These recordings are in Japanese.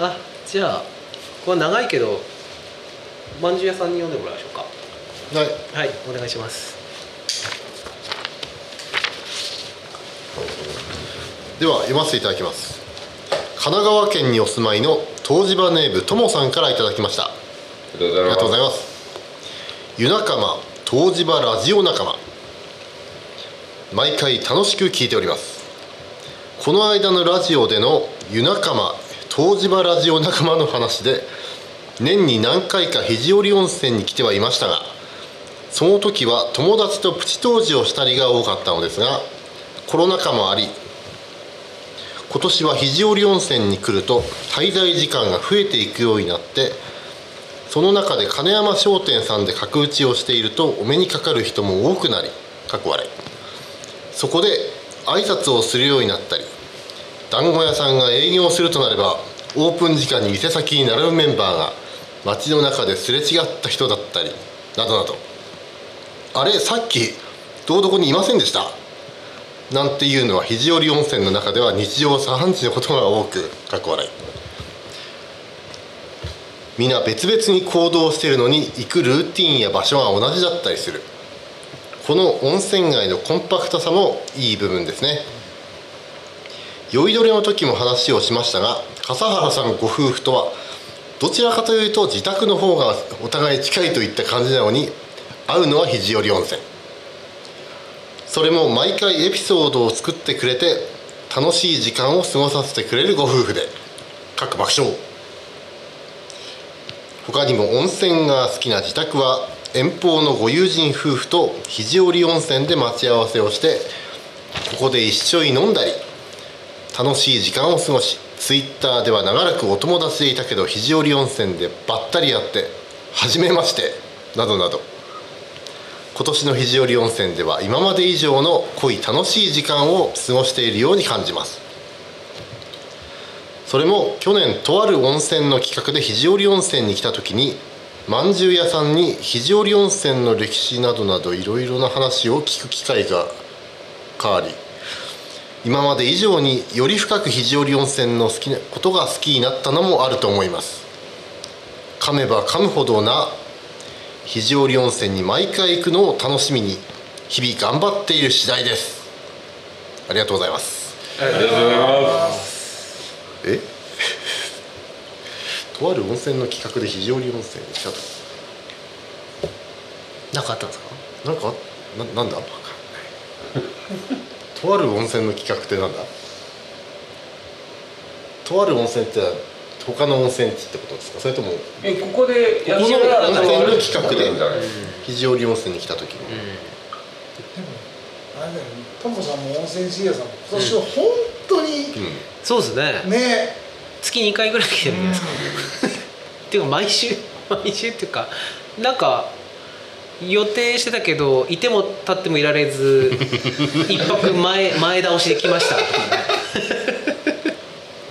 あじゃあこれ長いけどまんじゅう屋さんに読んでもらいましょうか。はい。はいお願いします。では読ませていただきます。神奈川県にお住まいの東芝ネーブともさんからいただきました。ありありがとうございます。湯仲間東芝ラジオ仲間毎回楽しく聞いております。この間のラジオでの湯仲間東芝ラジオ仲間の話で年に何回か肘折温泉に来てはいましたがその時は友達とプチ湯治をしたりが多かったのですがコロナ禍もあり今年は肘折温泉に来ると滞在時間が増えていくようになってその中で金山商店さんで角打ちをしているとお目にかかる人も多くなりかっこ笑い。そこで挨拶をするようになったり団子屋さんが営業するとなればオープン時間に店先に並ぶメンバーが街の中ですれ違った人だったりなどなど。あれさっきどうどこにいませんでした？なんていうのは肘折温泉の中では日常茶飯事のことが多くかっこ笑い。皆別々に行動しているのに行くルーティンや場所が同じだったりする。この温泉街のコンパクトさもいい部分ですね。酔いどれの時も話をしましたが笠原さんご夫婦とはどちらかというと自宅の方がお互い近いといった感じなのに会うのは肘折温泉。それも毎回エピソードを作ってくれて楽しい時間を過ごさせてくれるご夫婦で各爆笑。他にも温泉が好きな自宅は遠方のご友人夫婦と肘折温泉で待ち合わせをしてここで一緒に飲んだり楽しい時間を過ごしツイッターでは長らくお友達でいたけど肘折温泉でばったり会って初めましてなどなど。今年の肘折温泉では今まで以上の濃い楽しい時間を過ごしているように感じます。それも去年とある温泉の企画で肘折温泉に来た時にまんじゅう屋さんに肘折温泉の歴史などなどいろいろな話を聞く機会が変わり今まで以上により深く肘折温泉の好きなことが好きになったのもあると思います。噛めば噛むほどな肘折温泉に毎回行くのを楽しみに日々頑張っている次第です。ありがとうございます。ありがとうございます。え？とある温泉の企画で肘折温泉に来たと。何かあったんですか？なんかななんだ？とある温泉の企画ってなんだ？とある温泉って他の温泉地ってことですか？それともこえここで。この温泉の企画で。肘折温泉に来た時に、でもあれだよモさんも温泉事業さんも今年は本当にうん。そうですね。ね月2回ぐらい来てるんじゃないですか、っていうか毎週毎週っていうかなんか予定してたけどいても立ってもいられず一泊前前倒しで来ました。とかね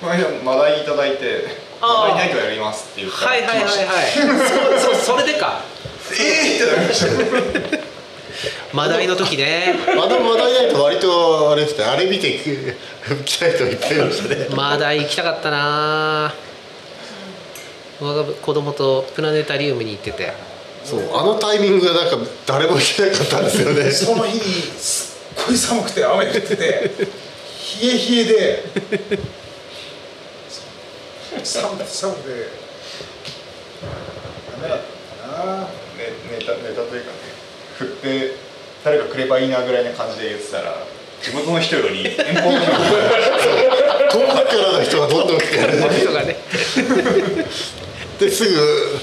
この間マダイいただいてあー。マダイナイトやりますって言ったらはいはいはいはい。そうそうそれでか。えーってなりましたマダイの時ね。あの話題ないと割とあれですねあれ見て来た人いっぱいいましたね。マダイ行きたかったな。我が子供とプラネタリウムに行ってて。そうあのタイミングがなんか誰も来てなかったんですよね。その日にすっごい寒くて雨降ってて冷え冷えで寒くて寒くてダメだったな。ねネタネタというかね振って誰かくればいいなぐらいな感じで言ってたら地元の人より遠方の人が遠くからの人がどんどん来て人がね。ですぐ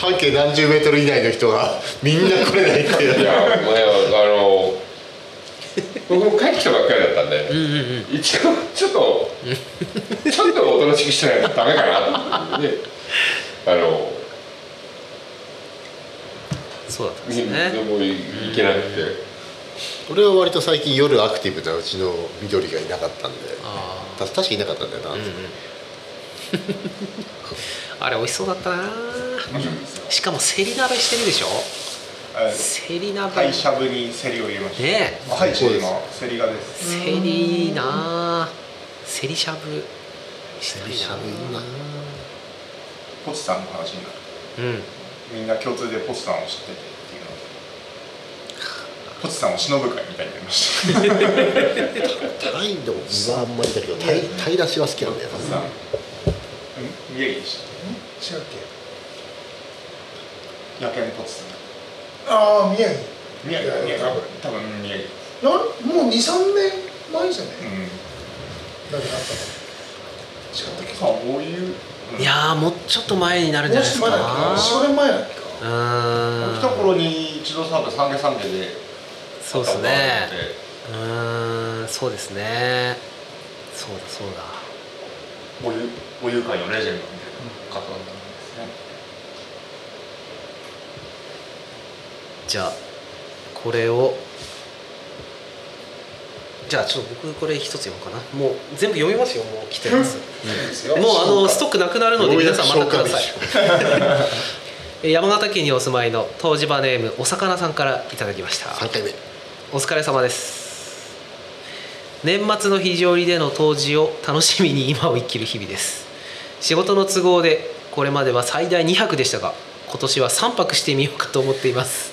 半径何十メートル以内の人がみんな来れないっていう。いやもうねあの僕も帰ってきたばっかりだったんで、うんうんうん。一応ちょっとちょっとおとなしくしないとダメかな。であのそうだったんでですね。も行けなくて俺は割と最近夜アクティブなうちの緑がいなかったんで。あた確かいなかったんだよな、あうんうん。あれ美味しそうだったな。しかもセリ鍋してるでしょ？あセリ鍋。はい。しゃぶにセリを入れましたねあはい。今セリがですセリい。い。なセリしゃぶしたい。なセリしゃぶい。い。なポチさんの話になるうんみんな共通でポチさんを知っててポチさんを忍ぶ会みたいになりました。タイの具はあんまりだけどタイタイだしは好きなんだよ。ポチさん。うん。宮城でし違うっけた野犬ポチさん。ああ宮城。宮城多分城多分宮城。なもう23年前じゃねうん。だけどあったの？違ったっけういういやーもうちょっと前になるんじゃないですもう前だっかけ45年前だっけ？かうーん。来た頃に一度なんか三軒三軒でそうですね。うーんそうですね。そうだそうだ。たのでお湯お湯界のレジェンドみたいな方なんですね。じゃあこれをじゃあちょっと僕これ一つ読もうかな。もう全部読みますよもう来てます。ですよもうあのストックなくなるので皆さんまたください。え山形県にお住まいの湯治場ネームお魚さんからいただきました。3回目お疲れ様です。年末の非常りでの冬至を楽しみに今を生きる日々です。仕事の都合でこれまでは最大2泊でしたが今年は3泊してみようかと思っています。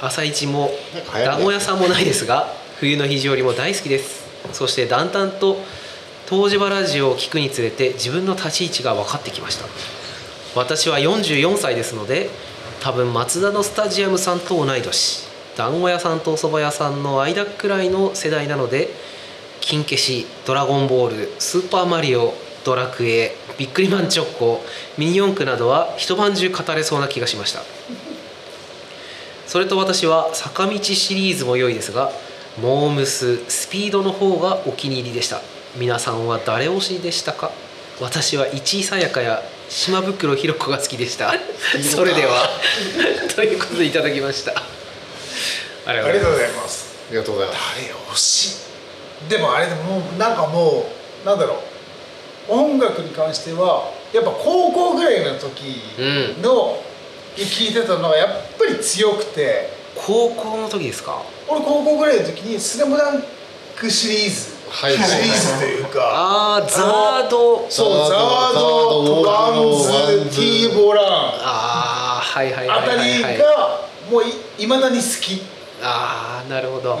朝市も団子屋さんもないですが冬の非常りも大好きです。そしてだんだんと湯治場ラジオを聞くにつれて自分の立ち位置が分かってきました。私は44歳ですので多分松田のスタジアムさんと同い年団子屋さんとお蕎麦屋さんの間くらいの世代なので金消しドラゴンボールスーパーマリオドラクエビックリマンチョッコミニ四駆などは一晩中語れそうな気がしました。それと私は坂道シリーズも良いですがモームススピードの方がお気に入りでした。皆さんは誰推しでしたか？私は市井さやかや島袋ひろ子が好きでした。それでは ということでいただきましたありがとうございいます。ありがとうござい？ます誰推しでもあれでももうなんかもうなんだろう。音楽に関してはやっぱ高校ぐらいの時の聞いてたのがやっぱり強くて。高校の時ですか？俺高校ぐらいの時に「スラムダンクシリーズ。はいシリーズというか。ああザード。そうザザードードワザードンズズティーボラン。ああはいはいはいあたりはい。はいがもういまだに好き、ああなるほど。うん。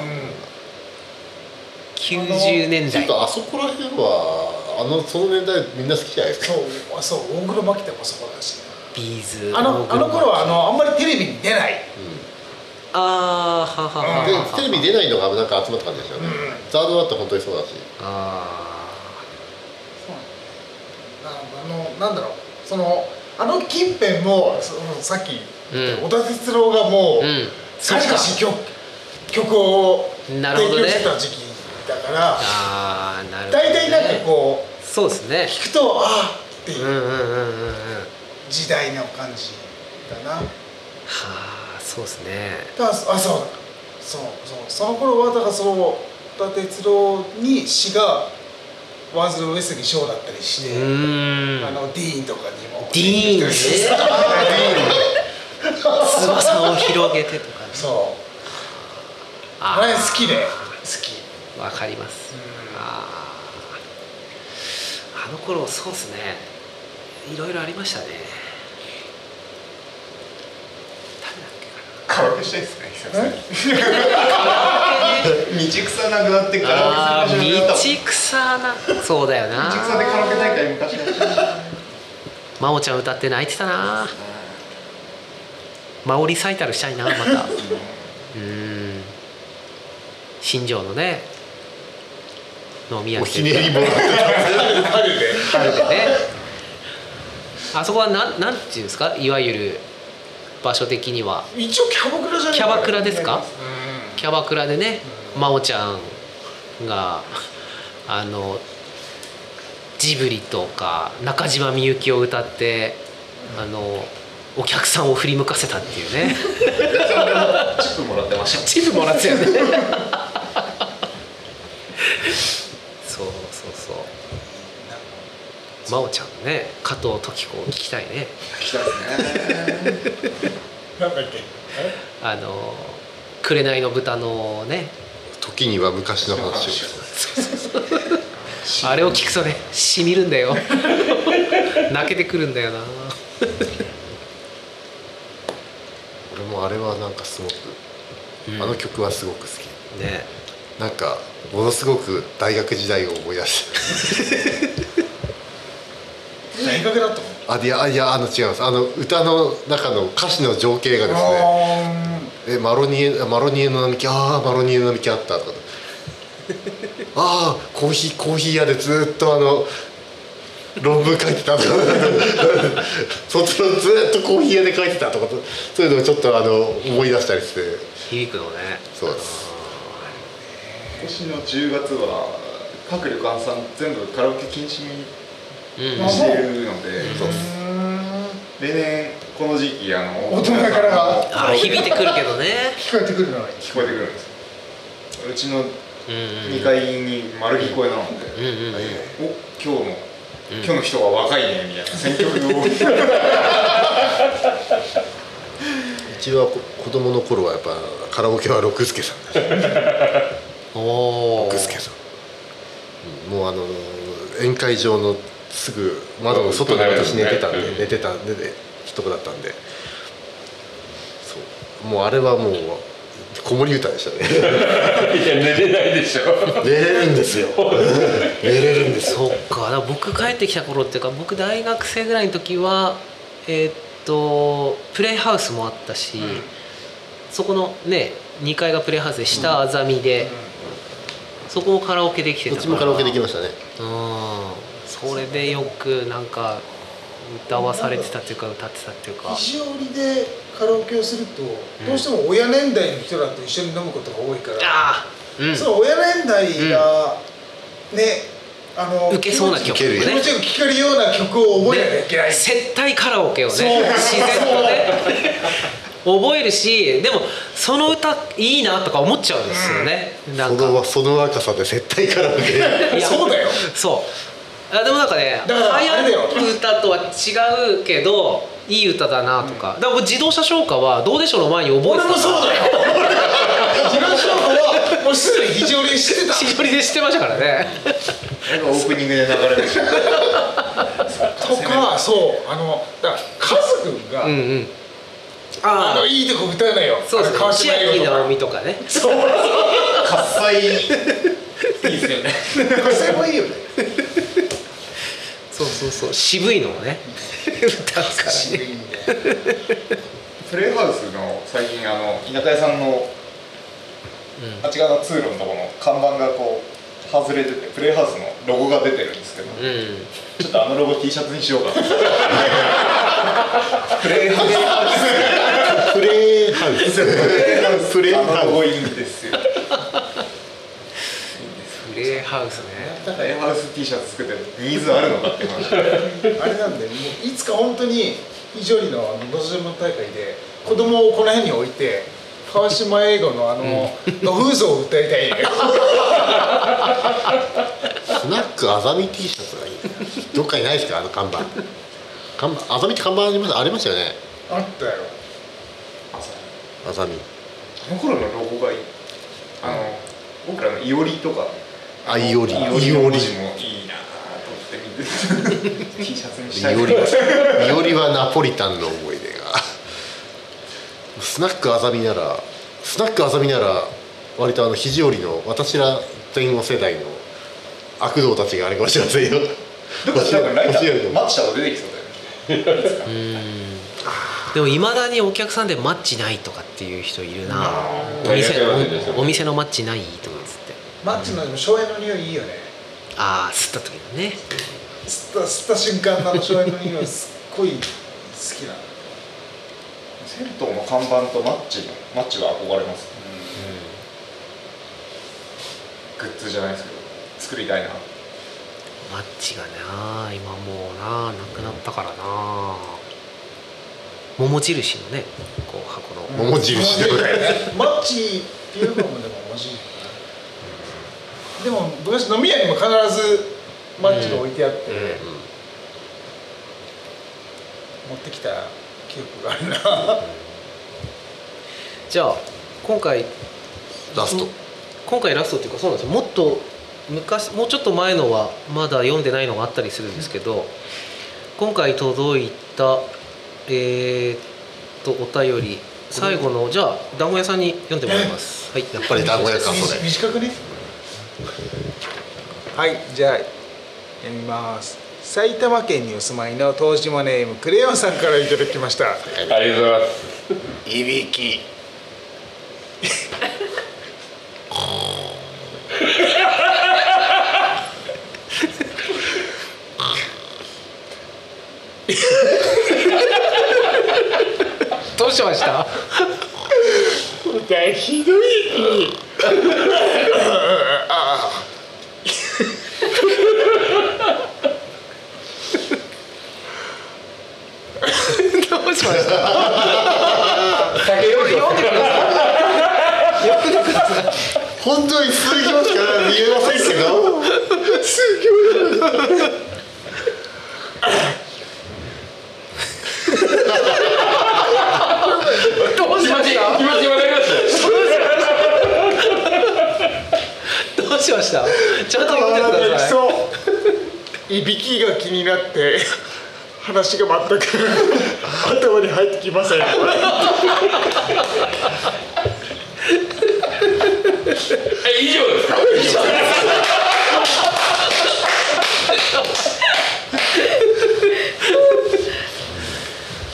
90年代。ちょっとあそこら辺はあのその年代みんな好きじゃないですか。そうあそう大黒摩季とかもそこだしビーズあのあの頃はあのあんまりテレビに出ない。あーははははではテレビ出ないのがなんか集まった感じですよね、うん。ザードだって本当にそうだし。ああのなんだろう。そのあの近辺もそのさっき言ったうん。小田哲郎がもう、ーうん。そう何かかし曲曲を提供してた時期だからああなるほど、ね、大体なんかこそうですね。う聞くとああっていう時代の感じだな、はあそうですね。だあそうだそうそうその頃はだからその小田哲郎に詩がワンズの上杉翔だったりしうて、あのディーンとかにもディーンね翼を広げてとかねそうああれ好き。で好き。わかります、あー。あの頃そうですね。いろいろありましたね。カラオケしたいですね久々に？え道草なくなってカラオケ道草な。そうだよな。道草でカラオケ大会昔真央ちゃん歌って泣いてたな。真央リサイタルしたいなまた。うん新庄のね飲み屋おひねりもらって春で春でね。あそこはなんなんていうんですか？いわゆる場所的には。一応キャバクラじゃないキャバクラですか？うキャバクラでね真央ちゃんがあのジブリとか中島みゆきを歌ってあのお客さんを振り向かせたっていうね。チップもらってました。チップもらってたよねそうそうそう真央ちゃんのね加藤時子を聞きたいね。聞きたいですね。なんだっけ？あの紅の豚のね。時には昔の話を。あれを聞くとねしみるんだよ。泣けてくるんだよな。俺もあれはなんかすごく、うん。あの曲はすごく好き。ね。なんかものすごく大学時代を思い出して だったのあいやいやあの違います。あの歌の中の歌詞の情景がですねえマロニエマロニエの並木ああマロニエの並木あったとか。ああコーヒーコーヒー屋でずっとあの論文書いてたとか。卒論ずっとコーヒー屋で書いてたとかそういうのをちょっとあの思い出したりして。響くのね。そう。です今年の10月は各旅館さん全部カラオケ禁止にしてるので、そうです。例年この時期あの大人からがあ響いてくるけどね。聞こえてくるのが聞こえてくるんです。ようちのうん。うん2階に丸聞こえなので、うんうんうんお今日も、うん。今日の人は若いねみたいな選曲をうちはこ子供の頃はやっぱカラオケは六助さんでし。た おお六助さんもうあの宴会場のすぐ窓の外で私寝てたんでうん。寝てたんでで一とこだったんで。そう。もうあれはもう子守歌でしたね。いや寝れないでしょ。寝れるんですよ。寝れるんですよ。そっかだから僕帰ってきた頃っていうか僕大学生ぐらいの時はえーっとプレイハウスもあったし、そこのね2階がプレイハウスで下あざみで、そこもカラオケできてたから。どっちもカラオケできましたね。うんそれでよくなんか歌わされてたっていうか歌ってたっていうか。肘折りでカラオケをすると、どうしても親年代の人らと一緒に飲むことが多いから、ああうん。その親年代が、ねあの受けそうな曲受けるよ気持ちよく聴けるような曲を覚えなきゃいけない、接待カラオケをねそう。自然とね。覚えるしでもその歌いいなとか思っちゃうんですよね、なんか。そのその若さで絶対カラオケ。いやそうだよ。そうあでもなんかねだからあれだよ。流行る歌とは違うけどいい歌だなとか、だから僕自動車消火はどうでしょうの前に覚えてた。俺もそうだよ。東野はもうすでに肘折りしてた。一人で知ってましたからね。なんかオープニングで流れましたとかそうあのだからカズ君が、うんうん。ああのいいとこ歌うのよ。そうですね千秋直美とかね。そう。喝采いいですよね。火星もいいよねそうそう渋いのをね。歌うからね。渋いんでプレイハウスの最近あの田舎屋さんのあっち側の通路のところの看板がこう外れててプレイハウスのロゴが出てるんですけど、うん、うんちょっとあのロゴ T シャツにしようかな プレイハウス。プレイハウス。プレイあのハウロゴいいんですよ。プレイハウスね。プレイハウス T シャツ作ってニーズあるのかって話。あれなんでもういつか本当に肘折のあののど自慢大会で子供をこの辺に置いて川島英語のあの「の風像」を歌いたい。ねスナックあざみ T シャツがいい。どっかにないですか？あの看板。看板あざみって看板ありましたありましたよね。あったよあざみあの頃のロゴがいい。あの僕らのいおりとかあいおりいおりの文字もいいな。と思って見て T シャツにしたいいおりはナポリタンの思い出が。スナックあざみならスナックあざみなら割とあの肘折の私ら前後世代の悪童たちがあれかもしれませんよ。どっかライターマッチしたら出てきそ うだよねでもいまだにお客さんでマッチないとかっていう人いるな。うんお店のマッチないとマッチのでも醤油の匂いいいよね。ああ吸った時のね。吸った吸った瞬間のあの醤油の匂いすっごい好きなの。銭湯の看板とマッチのマッチは憧れます、グッズじゃないですけど作りたいな。マッチがな今もうななくなったからな。桃印のねこう箱の、桃印でもない マッチっていうのもでも面白でも昔飲み屋にも必ずマッチが置いてあって、持ってきた記憶があるな。じゃあ今回ラスト。今回ラストっていうかそうなんですよ。もっと昔もうちょっと前のはまだ読んでないのがあったりするんですけど今回届いたえー、っとお便り。最後のじゃあ団子屋さんに読んでもらいます。はい。やっぱり団子屋かそれ。短くね？はいじゃあ読みます。埼玉県にお住まいの東島ネームクレヨンさんからいただきました。ありがとうございます。いびき。どうしました？ひどいどうしました酒用意読んでください読んでください本当に数行しか見えませんけど。どうし気持ちました？気持ちわかりますどうしました？ちゃんと読んでください。いびきが気になって話が全く頭に入ってきません。え以上ですか？以上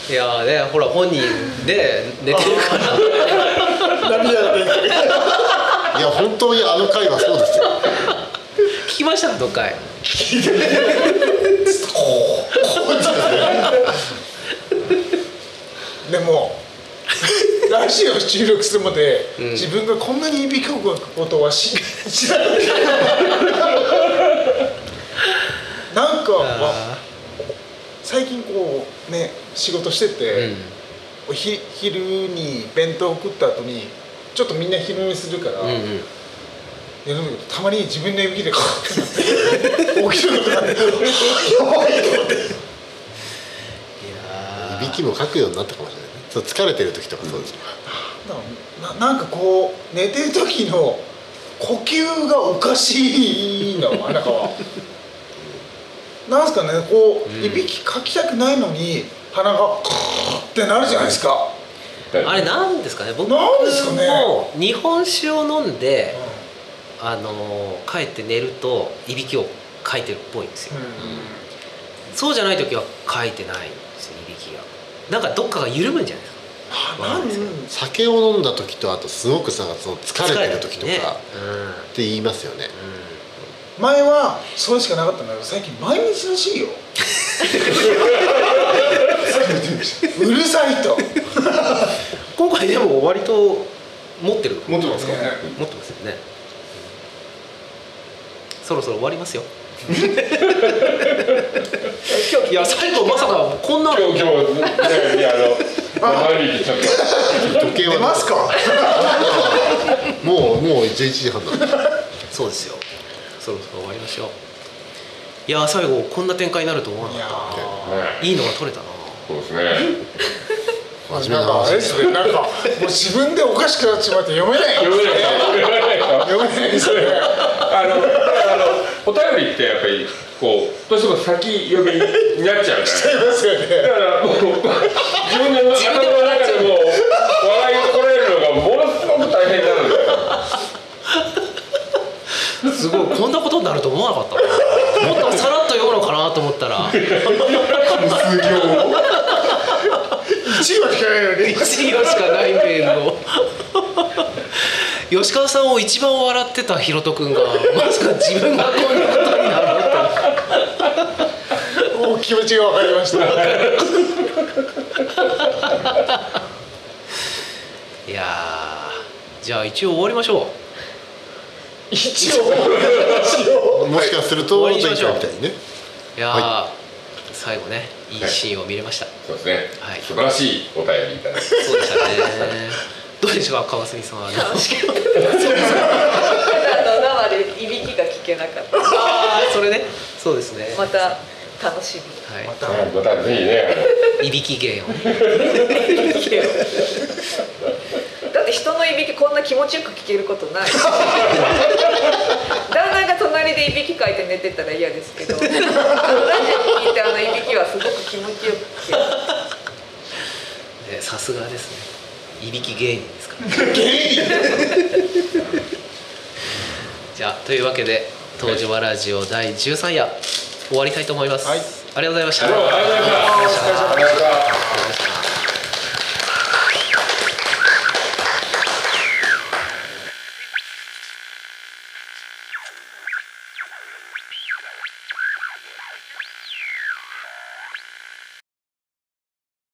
いやーねほら本人で寝てるから。涙が出ていや本当にあの回はそうですよ。聞きました？どっかいで もラジオ収録するまで、ん。自分がこんなにいびきをかくことは知知らなかったなんかあ最近こうね仕事してて、ーうん。おひ昼に弁当食った後にちょっとみんな昼寝するから、うんうん。いやでもたまに自分のいびきでカーってなって起きることがあってやばいと思っていやー。いびきもかくようになったかもしれない。ねそう疲れてる時とかそうです。よ、なななんかこう寝てる時の呼吸がおかしいのあなたは なんすかねこう、うん。いびきかきたくないのに鼻がってなるじゃないですか、あれなんですかね僕も日本酒を飲んで、あのー帰って寝るといびきをかいてるっぽいんですよ、そうじゃない時はかいてないなんかどっかが緩むんじゃない？ですか酒を飲んだ時とあとすごくさその疲れてる時とかね。って言いますよね、前はそれしかなかったんだけど最近毎日らしいよ。うるさいと。うん今回でも割と持ってる持ってますか？ね。持ってますよね。そろそろ終わりますよ いや最後まさかこんな。今日今日ねいやあ。のちょっと。時計は出ますか？もうもう11時半だ。そうですよ。そろそろ終わりましょう。いや最後こんな展開になると思わなかっねた。いいのが取れたな。そうですね。なんかあれですすねなんかもう自分でおかしくなってしまって読めない読めない。読めない。読めないですねあのあのお便りってやっぱりこうどうしても先読みになっちゃうじゃないありますよね。だからもう自分の頭の中でも笑いをこらえるのがものすごく大変になるんだよ。すごいこんなことになると思わなかったなもっとさらっと読むのかなと思ったら。一話しかないのに。1行しかないメールを吉川さんを一番笑ってたひろとくんがまさか自分がこんなことになると。もう気持ちが分かりました。いやーじゃあ一応終わりましょう。一応もしかすると前回終わりにしましょう。みたいにね。いやー、は最後ねいいシーンを見れました、そうですね、はい。素晴らしいお便りいただいて。そうでしたねどうでしょうか川澄さんは。楽しかった生でいびきが聞けなかった。ああそれね。そうですね。また楽しみ。はい。またはいまたぜひね。いびき芸を。ねだって人のいびきこんな気持ちよく聞けることない。旦那が隣でいびきかいて寝てたら嫌ですけど。ラジオ聞いてあのいびきはすごく気持ちよく聞ける。ねさすがですねいびき芸人ですから じゃあというわけで東芝ラジオ第13夜終わりたいと思います、はい。ありがとうございました。ありがとうございました